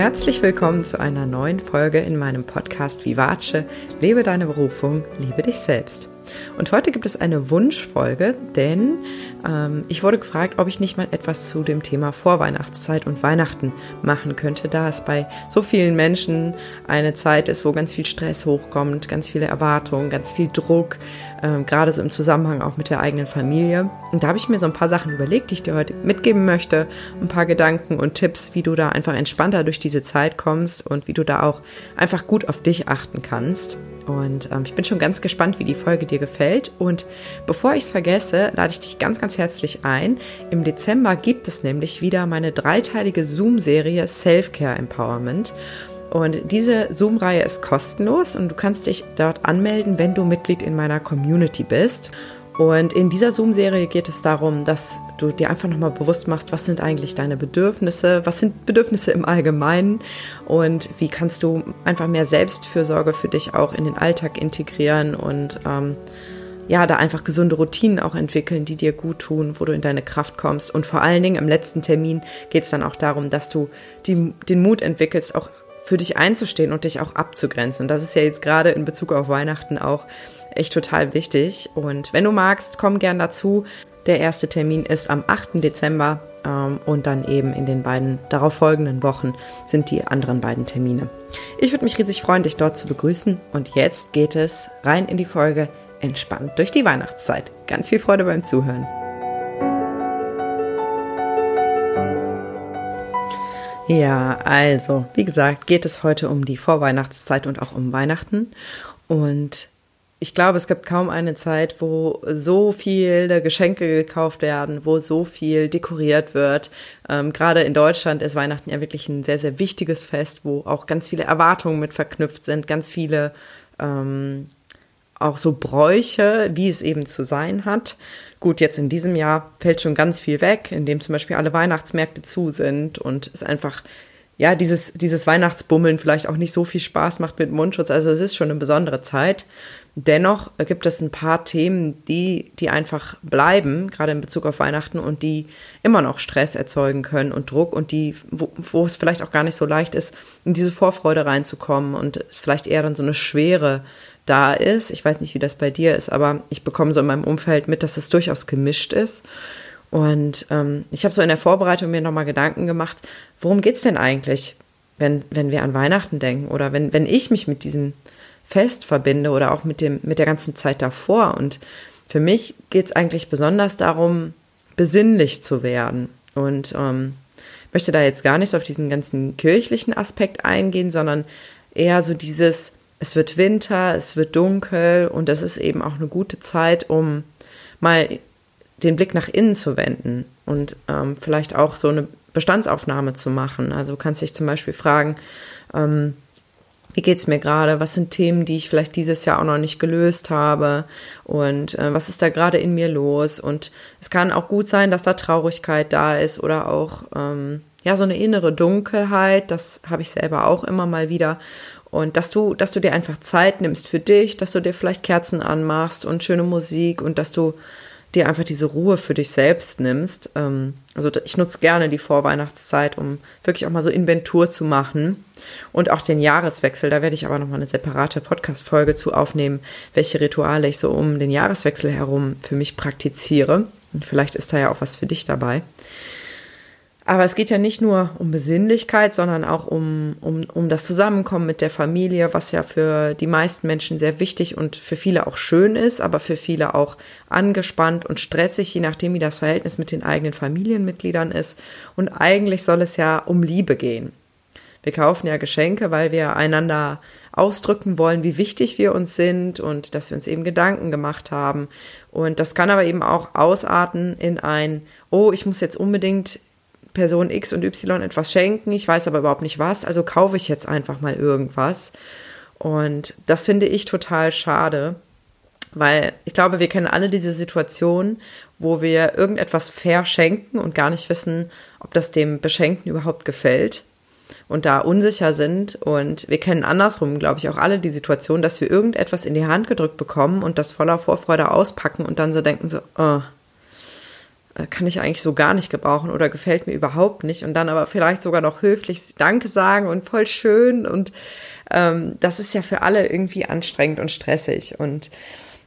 Herzlich willkommen zu einer neuen Folge in meinem Podcast Vivace. Lebe deine Berufung, liebe dich selbst. Und heute gibt es eine Wunschfolge, denn ähm, ich wurde gefragt, ob ich nicht mal etwas zu dem Thema Vorweihnachtszeit und Weihnachten machen könnte, da es bei so vielen Menschen eine Zeit ist, wo ganz viel Stress hochkommt, ganz viele Erwartungen, ganz viel Druck, ähm, gerade so im Zusammenhang auch mit der eigenen Familie. Und da habe ich mir so ein paar Sachen überlegt, die ich dir heute mitgeben möchte, ein paar Gedanken und Tipps, wie du da einfach entspannter durch diese Zeit kommst und wie du da auch einfach gut auf dich achten kannst. Und ähm, ich bin schon ganz gespannt, wie die Folge dir gefällt. Und bevor ich es vergesse, lade ich dich ganz, ganz herzlich ein. Im Dezember gibt es nämlich wieder meine dreiteilige Zoom-Serie Self-Care Empowerment. Und diese Zoom-Reihe ist kostenlos und du kannst dich dort anmelden, wenn du Mitglied in meiner Community bist. Und in dieser Zoom-Serie geht es darum, dass du dir einfach nochmal bewusst machst, was sind eigentlich deine Bedürfnisse, was sind Bedürfnisse im Allgemeinen und wie kannst du einfach mehr Selbstfürsorge für dich auch in den Alltag integrieren und ähm, ja, da einfach gesunde Routinen auch entwickeln, die dir gut tun, wo du in deine Kraft kommst. Und vor allen Dingen im letzten Termin geht es dann auch darum, dass du die, den Mut entwickelst, auch für dich einzustehen und dich auch abzugrenzen. Und das ist ja jetzt gerade in Bezug auf Weihnachten auch echt total wichtig. Und wenn du magst, komm gern dazu. Der erste Termin ist am 8. Dezember ähm, und dann eben in den beiden darauf folgenden Wochen sind die anderen beiden Termine. Ich würde mich riesig freuen, dich dort zu begrüßen. Und jetzt geht es rein in die Folge Entspannt durch die Weihnachtszeit. Ganz viel Freude beim Zuhören. Ja, also, wie gesagt, geht es heute um die Vorweihnachtszeit und auch um Weihnachten. Und ich glaube, es gibt kaum eine Zeit, wo so viele Geschenke gekauft werden, wo so viel dekoriert wird. Ähm, gerade in Deutschland ist Weihnachten ja wirklich ein sehr, sehr wichtiges Fest, wo auch ganz viele Erwartungen mit verknüpft sind, ganz viele ähm, auch so Bräuche, wie es eben zu sein hat. Gut, jetzt in diesem Jahr fällt schon ganz viel weg, indem zum Beispiel alle Weihnachtsmärkte zu sind und es einfach, ja, dieses, dieses Weihnachtsbummeln vielleicht auch nicht so viel Spaß macht mit Mundschutz. Also es ist schon eine besondere Zeit. Dennoch gibt es ein paar Themen, die, die einfach bleiben, gerade in Bezug auf Weihnachten und die immer noch Stress erzeugen können und Druck und die, wo, wo es vielleicht auch gar nicht so leicht ist, in diese Vorfreude reinzukommen und vielleicht eher dann so eine Schwere da ist. Ich weiß nicht, wie das bei dir ist, aber ich bekomme so in meinem Umfeld mit, dass es durchaus gemischt ist. Und ähm, ich habe so in der Vorbereitung mir nochmal Gedanken gemacht, worum geht es denn eigentlich, wenn, wenn wir an Weihnachten denken oder wenn, wenn ich mich mit diesem Fest verbinde oder auch mit, dem, mit der ganzen Zeit davor. Und für mich geht es eigentlich besonders darum, besinnlich zu werden. Und ähm, möchte da jetzt gar nicht so auf diesen ganzen kirchlichen Aspekt eingehen, sondern eher so dieses, es wird Winter, es wird dunkel und das ist eben auch eine gute Zeit, um mal den Blick nach innen zu wenden und ähm, vielleicht auch so eine Bestandsaufnahme zu machen. Also du kannst dich zum Beispiel fragen, ähm, wie geht's mir gerade? Was sind Themen, die ich vielleicht dieses Jahr auch noch nicht gelöst habe? Und äh, was ist da gerade in mir los? Und es kann auch gut sein, dass da Traurigkeit da ist oder auch ähm, ja so eine innere Dunkelheit. Das habe ich selber auch immer mal wieder. Und dass du, dass du dir einfach Zeit nimmst für dich, dass du dir vielleicht Kerzen anmachst und schöne Musik und dass du dir einfach diese Ruhe für dich selbst nimmst. Ähm, also ich nutze gerne die Vorweihnachtszeit, um wirklich auch mal so Inventur zu machen und auch den Jahreswechsel. Da werde ich aber noch mal eine separate Podcast-Folge zu aufnehmen, welche Rituale ich so um den Jahreswechsel herum für mich praktiziere. Und vielleicht ist da ja auch was für dich dabei. Aber es geht ja nicht nur um Besinnlichkeit, sondern auch um, um, um das Zusammenkommen mit der Familie, was ja für die meisten Menschen sehr wichtig und für viele auch schön ist, aber für viele auch angespannt und stressig, je nachdem, wie das Verhältnis mit den eigenen Familienmitgliedern ist. Und eigentlich soll es ja um Liebe gehen. Wir kaufen ja Geschenke, weil wir einander ausdrücken wollen, wie wichtig wir uns sind und dass wir uns eben Gedanken gemacht haben. Und das kann aber eben auch ausarten in ein, oh, ich muss jetzt unbedingt Person X und Y etwas schenken, ich weiß aber überhaupt nicht was, also kaufe ich jetzt einfach mal irgendwas. Und das finde ich total schade, weil ich glaube, wir kennen alle diese Situation, wo wir irgendetwas verschenken und gar nicht wissen, ob das dem Beschenkten überhaupt gefällt und da unsicher sind. Und wir kennen andersrum, glaube ich, auch alle die Situation, dass wir irgendetwas in die Hand gedrückt bekommen und das voller Vorfreude auspacken und dann so denken so, oh, kann ich eigentlich so gar nicht gebrauchen oder gefällt mir überhaupt nicht. Und dann aber vielleicht sogar noch höflich Danke sagen und voll schön. Und ähm, das ist ja für alle irgendwie anstrengend und stressig. Und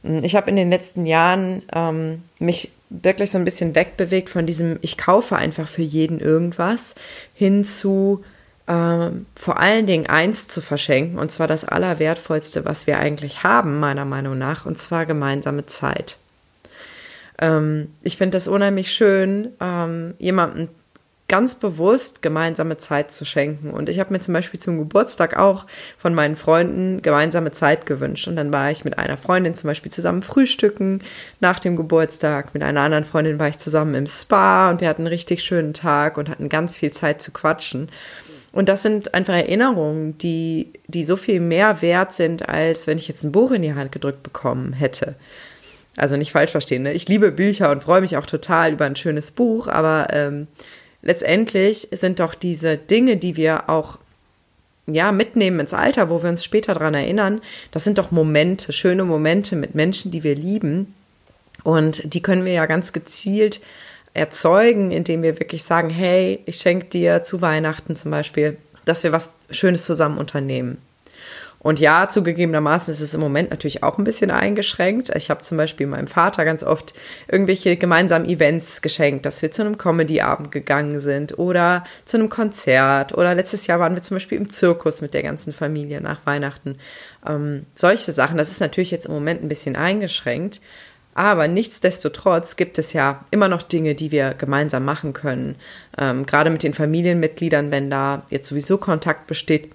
hm, ich habe in den letzten Jahren ähm, mich wirklich so ein bisschen wegbewegt von diesem, ich kaufe einfach für jeden irgendwas, hin zu ähm, vor allen Dingen eins zu verschenken, und zwar das Allerwertvollste, was wir eigentlich haben, meiner Meinung nach, und zwar gemeinsame Zeit. Ähm, ich finde das unheimlich schön, ähm, jemandem ganz bewusst gemeinsame Zeit zu schenken. Und ich habe mir zum Beispiel zum Geburtstag auch von meinen Freunden gemeinsame Zeit gewünscht. Und dann war ich mit einer Freundin zum Beispiel zusammen frühstücken nach dem Geburtstag. Mit einer anderen Freundin war ich zusammen im Spa und wir hatten einen richtig schönen Tag und hatten ganz viel Zeit zu quatschen. Und das sind einfach Erinnerungen, die, die so viel mehr wert sind, als wenn ich jetzt ein Buch in die Hand gedrückt bekommen hätte. Also nicht falsch verstehen. Ne? Ich liebe Bücher und freue mich auch total über ein schönes Buch, aber ähm, letztendlich sind doch diese Dinge, die wir auch ja, mitnehmen ins Alter, wo wir uns später daran erinnern, das sind doch Momente, schöne Momente mit Menschen, die wir lieben. Und die können wir ja ganz gezielt erzeugen, indem wir wirklich sagen, hey, ich schenke dir zu Weihnachten zum Beispiel, dass wir was Schönes zusammen unternehmen. Und ja, zugegebenermaßen ist es im Moment natürlich auch ein bisschen eingeschränkt. Ich habe zum Beispiel meinem Vater ganz oft irgendwelche gemeinsamen Events geschenkt, dass wir zu einem Comedy-Abend gegangen sind oder zu einem Konzert. Oder letztes Jahr waren wir zum Beispiel im Zirkus mit der ganzen Familie nach Weihnachten. Ähm, solche Sachen, das ist natürlich jetzt im Moment ein bisschen eingeschränkt. Aber nichtsdestotrotz gibt es ja immer noch Dinge, die wir gemeinsam machen können. Ähm, gerade mit den Familienmitgliedern, wenn da jetzt sowieso Kontakt besteht,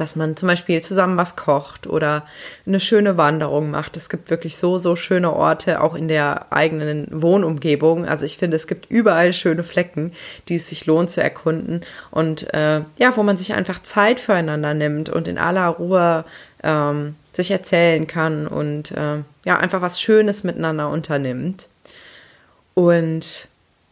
dass man zum Beispiel zusammen was kocht oder eine schöne Wanderung macht. Es gibt wirklich so, so schöne Orte, auch in der eigenen Wohnumgebung. Also ich finde, es gibt überall schöne Flecken, die es sich lohnt zu erkunden und äh, ja, wo man sich einfach Zeit füreinander nimmt und in aller Ruhe ähm, sich erzählen kann und äh, ja, einfach was Schönes miteinander unternimmt. Und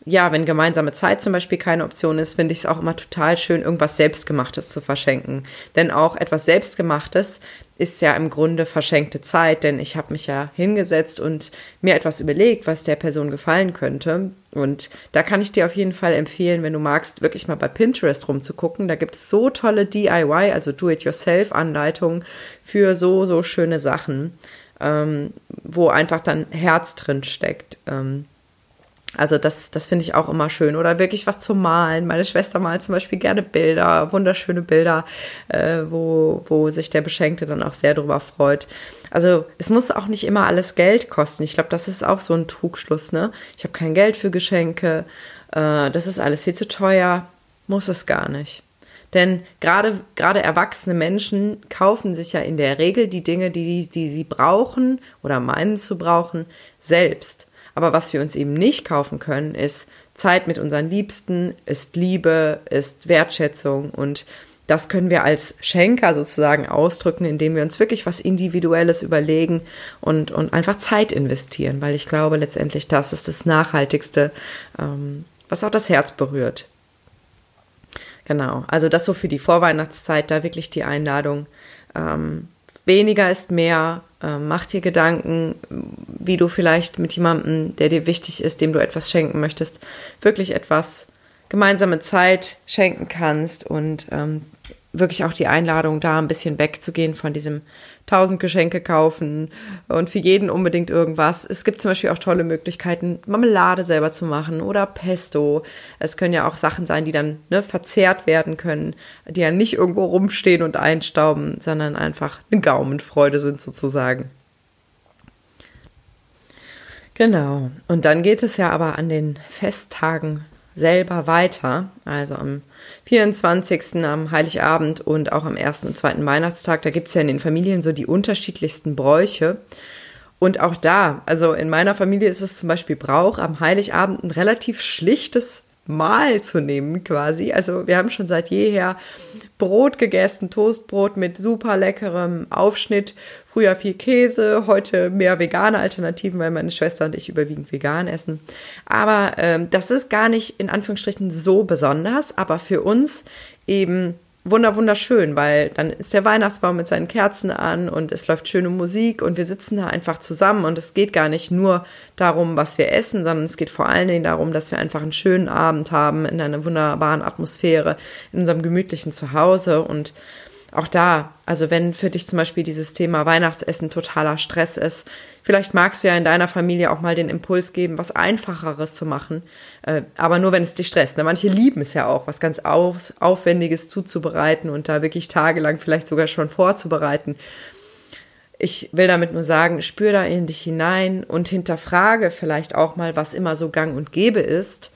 ja, wenn gemeinsame Zeit zum Beispiel keine Option ist, finde ich es auch immer total schön, irgendwas Selbstgemachtes zu verschenken. Denn auch etwas Selbstgemachtes ist ja im Grunde verschenkte Zeit, denn ich habe mich ja hingesetzt und mir etwas überlegt, was der Person gefallen könnte. Und da kann ich dir auf jeden Fall empfehlen, wenn du magst, wirklich mal bei Pinterest rumzugucken. Da gibt es so tolle DIY, also Do-it-yourself-Anleitungen für so, so schöne Sachen, ähm, wo einfach dann Herz drin steckt. Ähm, also das, das finde ich auch immer schön. Oder wirklich was zu malen. Meine Schwester malt zum Beispiel gerne Bilder, wunderschöne Bilder, äh, wo, wo sich der Beschenkte dann auch sehr drüber freut. Also es muss auch nicht immer alles Geld kosten. Ich glaube, das ist auch so ein Trugschluss. Ne? Ich habe kein Geld für Geschenke. Äh, das ist alles viel zu teuer. Muss es gar nicht. Denn gerade, gerade erwachsene Menschen kaufen sich ja in der Regel die Dinge, die, die sie brauchen oder meinen zu brauchen, selbst. Aber was wir uns eben nicht kaufen können, ist Zeit mit unseren Liebsten, ist Liebe, ist Wertschätzung und das können wir als Schenker sozusagen ausdrücken, indem wir uns wirklich was Individuelles überlegen und, und einfach Zeit investieren, weil ich glaube, letztendlich das ist das Nachhaltigste, ähm, was auch das Herz berührt. Genau, also das so für die Vorweihnachtszeit, da wirklich die Einladung. Ähm, weniger ist mehr, äh, mach dir Gedanken, wie du vielleicht mit jemandem, der dir wichtig ist, dem du etwas schenken möchtest, wirklich etwas gemeinsame Zeit schenken kannst und ähm, wirklich auch die Einladung, da ein bisschen wegzugehen von diesem tausend Geschenke kaufen und für jeden unbedingt irgendwas. Es gibt zum Beispiel auch tolle Möglichkeiten, Marmelade selber zu machen oder Pesto. Es können ja auch Sachen sein, die dann ne, verzehrt werden können, die ja nicht irgendwo rumstehen und einstauben, sondern einfach eine Gaumenfreude sind sozusagen. Genau. Und dann geht es ja aber an den Festtagen selber weiter. Also am 24. am Heiligabend und auch am ersten und zweiten Weihnachtstag. Da gibt es ja in den Familien so die unterschiedlichsten Bräuche. Und auch da, also in meiner Familie ist es zum Beispiel Brauch, am Heiligabend ein relativ schlichtes Mahl zu nehmen quasi. Also wir haben schon seit jeher Brot gegessen, Toastbrot mit super leckerem Aufschnitt. Früher viel Käse, heute mehr vegane Alternativen, weil meine Schwester und ich überwiegend vegan essen. Aber ähm, das ist gar nicht in Anführungsstrichen so besonders, aber für uns eben wunder wunderschön, weil dann ist der Weihnachtsbaum mit seinen Kerzen an und es läuft schöne Musik und wir sitzen da einfach zusammen und es geht gar nicht nur darum, was wir essen, sondern es geht vor allen Dingen darum, dass wir einfach einen schönen Abend haben in einer wunderbaren Atmosphäre in unserem gemütlichen Zuhause und auch da, also wenn für dich zum Beispiel dieses Thema Weihnachtsessen totaler Stress ist, vielleicht magst du ja in deiner Familie auch mal den Impuls geben, was Einfacheres zu machen, äh, aber nur wenn es dich stresst. Ne? Manche lieben es ja auch, was ganz auf, Aufwendiges zuzubereiten und da wirklich tagelang vielleicht sogar schon vorzubereiten. Ich will damit nur sagen, spür da in dich hinein und hinterfrage vielleicht auch mal, was immer so gang und gäbe ist.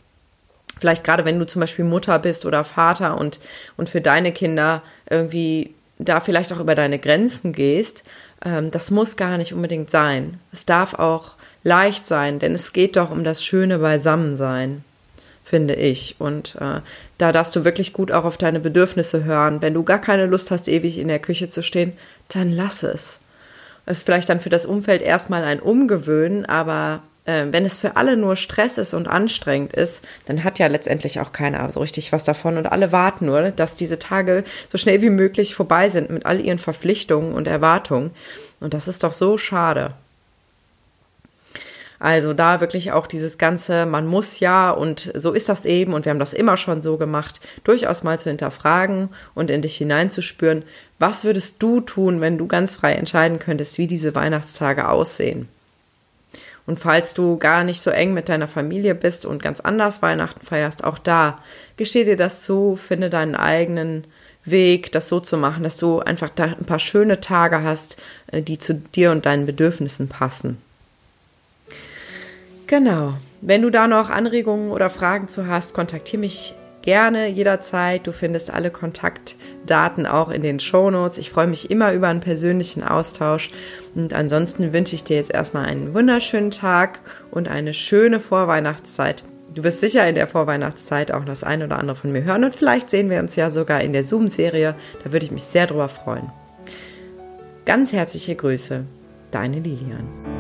Vielleicht gerade wenn du zum Beispiel Mutter bist oder Vater und, und für deine Kinder irgendwie da vielleicht auch über deine Grenzen gehst, ähm, das muss gar nicht unbedingt sein. Es darf auch leicht sein, denn es geht doch um das schöne Beisammensein, finde ich. Und äh, da darfst du wirklich gut auch auf deine Bedürfnisse hören. Wenn du gar keine Lust hast, ewig in der Küche zu stehen, dann lass es. Es ist vielleicht dann für das Umfeld erstmal ein Umgewöhnen, aber äh, wenn es für alle nur Stress ist und anstrengend ist, dann hat ja letztendlich auch keiner so richtig was davon und alle warten nur, dass diese Tage so schnell wie möglich vorbei sind mit all ihren Verpflichtungen und Erwartungen. Und das ist doch so schade. Also da wirklich auch dieses ganze, man muss ja und so ist das eben und wir haben das immer schon so gemacht, durchaus mal zu hinterfragen und in dich hineinzuspüren, was würdest du tun, wenn du ganz frei entscheiden könntest, wie diese Weihnachtstage aussehen? Und falls du gar nicht so eng mit deiner Familie bist und ganz anders Weihnachten feierst, auch da gesteh dir das zu, finde deinen eigenen Weg, das so zu machen, dass du einfach da ein paar schöne Tage hast, äh, die zu dir und deinen Bedürfnissen passen. Genau. Wenn du da noch Anregungen oder Fragen zu hast, kontaktiere mich gerne jederzeit. Du findest alle Kontaktdaten auch in den Shownotes. Ich freue mich immer über einen persönlichen Austausch. Und ansonsten wünsche ich dir jetzt erstmal einen wunderschönen Tag und eine schöne Vorweihnachtszeit. Du wirst sicher in der Vorweihnachtszeit auch das eine oder andere von mir hören und vielleicht sehen wir uns ja sogar in der Zoom-Serie. Da würde ich mich sehr drüber freuen. Ganz herzliche Grüße, deine Lilian.